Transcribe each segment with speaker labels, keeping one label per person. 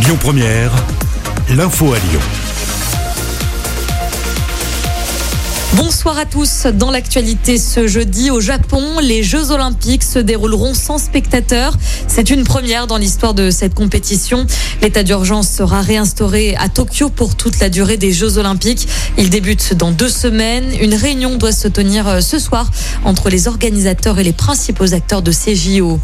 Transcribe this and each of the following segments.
Speaker 1: Lyon Première, l'info à Lyon.
Speaker 2: Bonsoir à tous. Dans l'actualité ce jeudi au Japon, les Jeux Olympiques se dérouleront sans spectateurs. C'est une première dans l'histoire de cette compétition. L'état d'urgence sera réinstauré à Tokyo pour toute la durée des Jeux Olympiques. Il débute dans deux semaines. Une réunion doit se tenir euh, ce soir entre les organisateurs et les principaux acteurs de ces JO.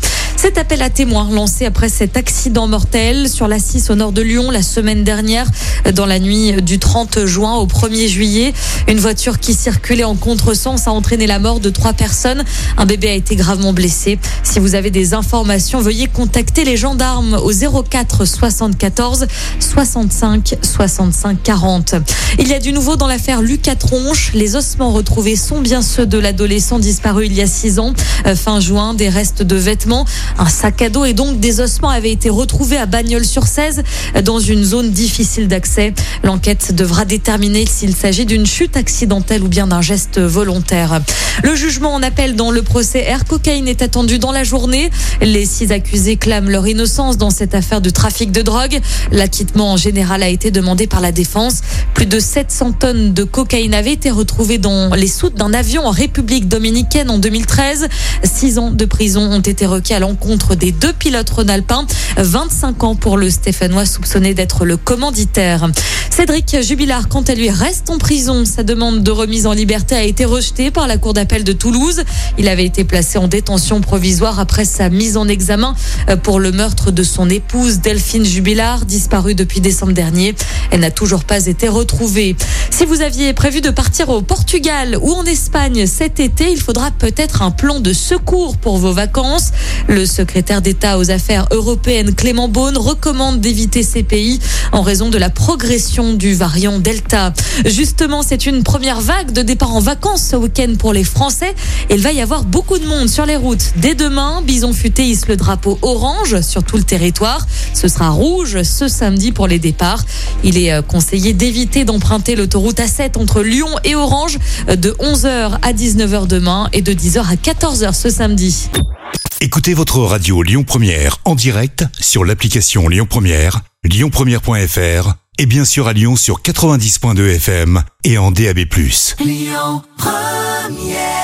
Speaker 2: Cet appel à témoins lancé après cet accident mortel sur la 6 au nord de Lyon la semaine dernière, dans la nuit du 30 juin au 1er juillet. Une voiture qui circulait en contresens a entraîné la mort de trois personnes. Un bébé a été gravement blessé. Si vous avez des informations, veuillez contacter les gendarmes au 04 74 65 65 40. Il y a du nouveau dans l'affaire Lucas Tronche. Les ossements retrouvés sont bien ceux de l'adolescent disparu il y a six ans. Euh, fin juin, des restes de vêtements, un sac à dos et donc des ossements avaient été retrouvés à Bagnols-sur-Cèze dans une zone difficile d'accès. L'enquête devra déterminer s'il s'agit d'une chute accidentelle ou bien d'un geste volontaire. Le jugement en appel dans le procès Air Cocaïne est attendu dans la journée. Les six accusés clament leur innocence dans cette affaire de trafic de drogue. L'acquittement en général a été demandé par la défense. Plus de 700 tonnes de cocaïne avaient été retrouvées dans les soutes d'un avion en République dominicaine en 2013. Six ans de prison ont été requis à l'encontre des deux pilotes rhône-alpins. 25 ans pour le Stéphanois soupçonné d'être le commanditaire. Cédric Jubilard, quant à lui, reste en prison. Sa demande de remise en liberté a été rejetée par la Cour d'appel de Toulouse. Il avait été placé en détention provisoire après sa mise en examen euh, pour le meurtre de son épouse Delphine Jubilard, disparue depuis décembre dernier. Elle n'a toujours pas été retrouvée. Si vous aviez prévu de partir au Portugal ou en Espagne cet été, il faudra peut-être un plan de secours pour vos vacances. Le secrétaire d'État aux affaires européennes Clément Beaune recommande d'éviter ces pays en raison de la progression du variant Delta. Justement, c'est une première vague de départ en vacances ce week-end pour les Français. Il va y avoir beaucoup de monde sur les routes. Dès demain, Bison Futé hisse le drapeau orange sur tout le territoire. Ce sera rouge ce samedi pour les départs. Il est euh, conseillé d'éviter d'emprunter l'autoroute A7 entre Lyon et Orange euh, de 11h à 19h demain et de 10h à 14h ce samedi.
Speaker 1: Écoutez votre radio Lyon Première en direct sur l'application Lyon Première, lyonpremière.fr et bien sûr à Lyon sur 90.2 FM et en DAB+.
Speaker 3: Lyon Première